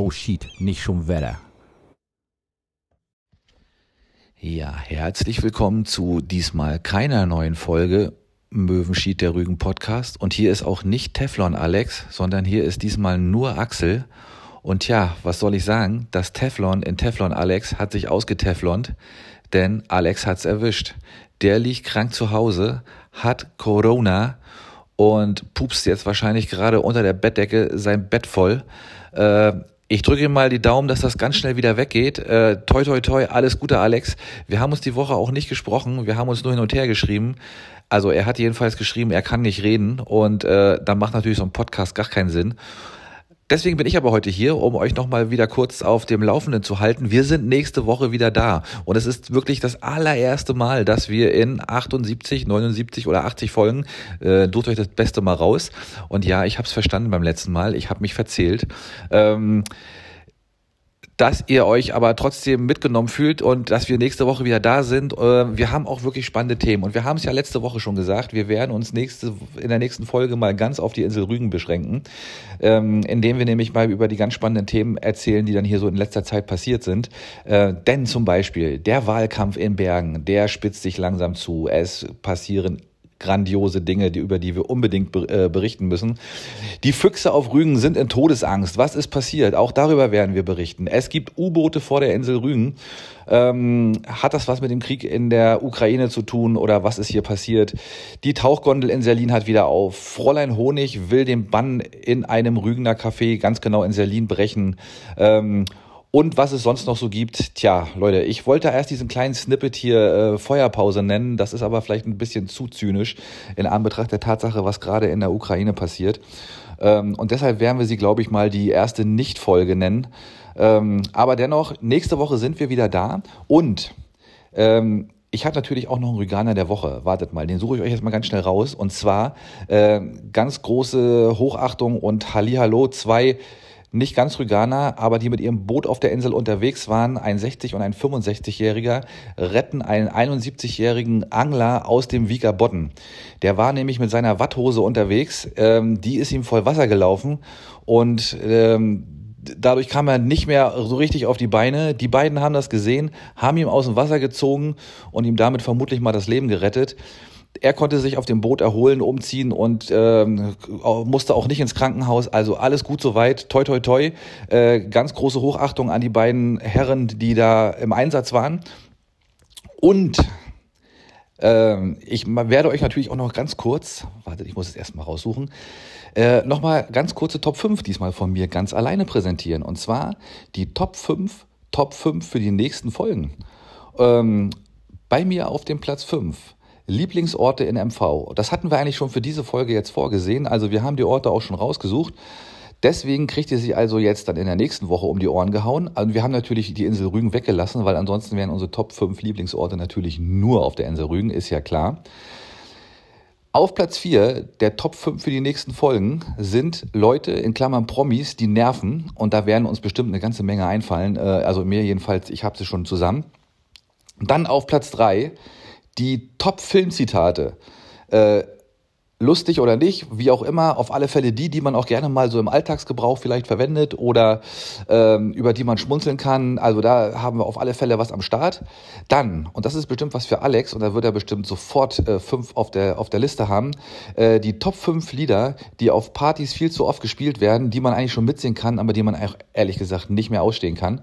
Oh shit, nicht schon Wetter. Ja, herzlich willkommen zu diesmal keiner neuen Folge Möwenschied der Rügen Podcast. Und hier ist auch nicht Teflon Alex, sondern hier ist diesmal nur Axel. Und ja, was soll ich sagen? Das Teflon in Teflon Alex hat sich ausgeteflont, denn Alex hat's erwischt. Der liegt krank zu Hause, hat Corona und pupst jetzt wahrscheinlich gerade unter der Bettdecke sein Bett voll. Äh, ich drücke ihm mal die Daumen, dass das ganz schnell wieder weggeht. Äh, toi, toi, toi, alles Gute, Alex. Wir haben uns die Woche auch nicht gesprochen. Wir haben uns nur hin und her geschrieben. Also er hat jedenfalls geschrieben, er kann nicht reden. Und äh, dann macht natürlich so ein Podcast gar keinen Sinn. Deswegen bin ich aber heute hier, um euch nochmal wieder kurz auf dem Laufenden zu halten. Wir sind nächste Woche wieder da. Und es ist wirklich das allererste Mal, dass wir in 78, 79 oder 80 Folgen, äh, durch euch das Beste mal raus. Und ja, ich habe es verstanden beim letzten Mal. Ich habe mich verzählt. Ähm, dass ihr euch aber trotzdem mitgenommen fühlt und dass wir nächste Woche wieder da sind. Äh, wir haben auch wirklich spannende Themen und wir haben es ja letzte Woche schon gesagt, wir werden uns nächste, in der nächsten Folge mal ganz auf die Insel Rügen beschränken, ähm, indem wir nämlich mal über die ganz spannenden Themen erzählen, die dann hier so in letzter Zeit passiert sind. Äh, denn zum Beispiel der Wahlkampf in Bergen, der spitzt sich langsam zu. Es passieren grandiose Dinge, die, über die wir unbedingt äh, berichten müssen. Die Füchse auf Rügen sind in Todesangst. Was ist passiert? Auch darüber werden wir berichten. Es gibt U-Boote vor der Insel Rügen. Ähm, hat das was mit dem Krieg in der Ukraine zu tun oder was ist hier passiert? Die Tauchgondel in Serlin hat wieder auf. Fräulein Honig will den Bann in einem Rügener Café ganz genau in Serlin brechen. Ähm, und was es sonst noch so gibt, tja, Leute, ich wollte erst diesen kleinen Snippet hier äh, Feuerpause nennen, das ist aber vielleicht ein bisschen zu zynisch in Anbetracht der Tatsache, was gerade in der Ukraine passiert. Ähm, und deshalb werden wir sie, glaube ich, mal die erste Nicht-Folge nennen. Ähm, aber dennoch, nächste Woche sind wir wieder da und ähm, ich habe natürlich auch noch einen Rüganer der Woche. Wartet mal, den suche ich euch jetzt mal ganz schnell raus. Und zwar äh, ganz große Hochachtung und Hallihallo, zwei nicht ganz Rüganer, aber die mit ihrem Boot auf der Insel unterwegs waren, ein 60- und ein 65-Jähriger, retten einen 71-jährigen Angler aus dem Wieger Bodden. Der war nämlich mit seiner Watthose unterwegs, ähm, die ist ihm voll Wasser gelaufen und ähm, dadurch kam er nicht mehr so richtig auf die Beine. Die beiden haben das gesehen, haben ihn aus dem Wasser gezogen und ihm damit vermutlich mal das Leben gerettet. Er konnte sich auf dem Boot erholen, umziehen und ähm, musste auch nicht ins Krankenhaus. Also alles gut soweit. Toi, toi, toi. Äh, ganz große Hochachtung an die beiden Herren, die da im Einsatz waren. Und ähm, ich werde euch natürlich auch noch ganz kurz, wartet, ich muss es erstmal raussuchen, äh, nochmal ganz kurze Top 5 diesmal von mir ganz alleine präsentieren. Und zwar die Top 5, Top 5 für die nächsten Folgen. Ähm, bei mir auf dem Platz 5 Lieblingsorte in MV. Das hatten wir eigentlich schon für diese Folge jetzt vorgesehen. Also wir haben die Orte auch schon rausgesucht. Deswegen kriegt ihr sie also jetzt dann in der nächsten Woche um die Ohren gehauen. Also wir haben natürlich die Insel Rügen weggelassen, weil ansonsten wären unsere Top 5 Lieblingsorte natürlich nur auf der Insel Rügen, ist ja klar. Auf Platz 4 der Top 5 für die nächsten Folgen sind Leute in Klammern Promis, die nerven. Und da werden uns bestimmt eine ganze Menge einfallen. Äh, also mir jedenfalls, ich habe sie schon zusammen. Dann auf Platz 3 die Top-Filmzitate. Äh, lustig oder nicht, wie auch immer, auf alle Fälle die, die man auch gerne mal so im Alltagsgebrauch vielleicht verwendet oder ähm, über die man schmunzeln kann. Also da haben wir auf alle Fälle was am Start. Dann, und das ist bestimmt was für Alex, und da wird er bestimmt sofort äh, fünf auf der, auf der Liste haben, äh, die Top 5 Lieder, die auf Partys viel zu oft gespielt werden, die man eigentlich schon mitsingen kann, aber die man ehrlich gesagt nicht mehr ausstehen kann.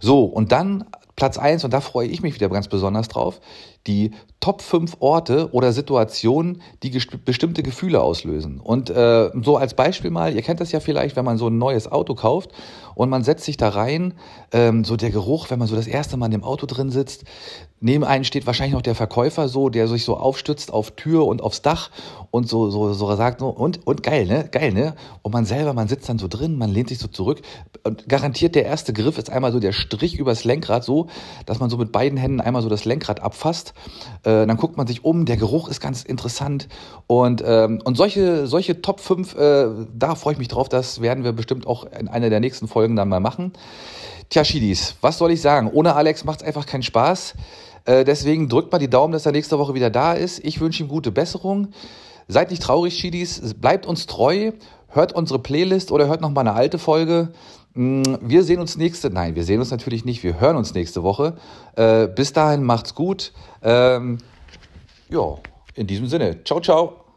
So, und dann Platz eins und da freue ich mich wieder ganz besonders drauf, die Top 5 Orte oder Situationen, die bestimmte Gefühle auslösen. Und äh, so als Beispiel mal, ihr kennt das ja vielleicht, wenn man so ein neues Auto kauft und man setzt sich da rein, ähm, so der Geruch, wenn man so das erste Mal in dem Auto drin sitzt, neben einen steht wahrscheinlich noch der Verkäufer so, der sich so aufstützt auf Tür und aufs Dach und so, so, so sagt, so, und, und geil, ne, geil, ne? Und man selber, man sitzt dann so drin, man lehnt sich so zurück und garantiert der erste Griff ist einmal so der Strich übers Lenkrad so, dass man so mit beiden Händen einmal so das Lenkrad abfasst äh, dann guckt man sich um, der Geruch ist ganz interessant. Und, ähm, und solche, solche Top 5, äh, da freue ich mich drauf, das werden wir bestimmt auch in einer der nächsten Folgen dann mal machen. Tja, Schiedis, was soll ich sagen? Ohne Alex macht es einfach keinen Spaß. Äh, deswegen drückt mal die Daumen, dass er nächste Woche wieder da ist. Ich wünsche ihm gute Besserung. Seid nicht traurig, Schiedis. Bleibt uns treu. hört unsere Playlist oder hört nochmal eine alte Folge. Mm, wir sehen uns nächste, nein, wir sehen uns natürlich nicht, wir hören uns nächste Woche. Äh, bis dahin macht's gut. Ähm, ja, in diesem Sinne, ciao, ciao.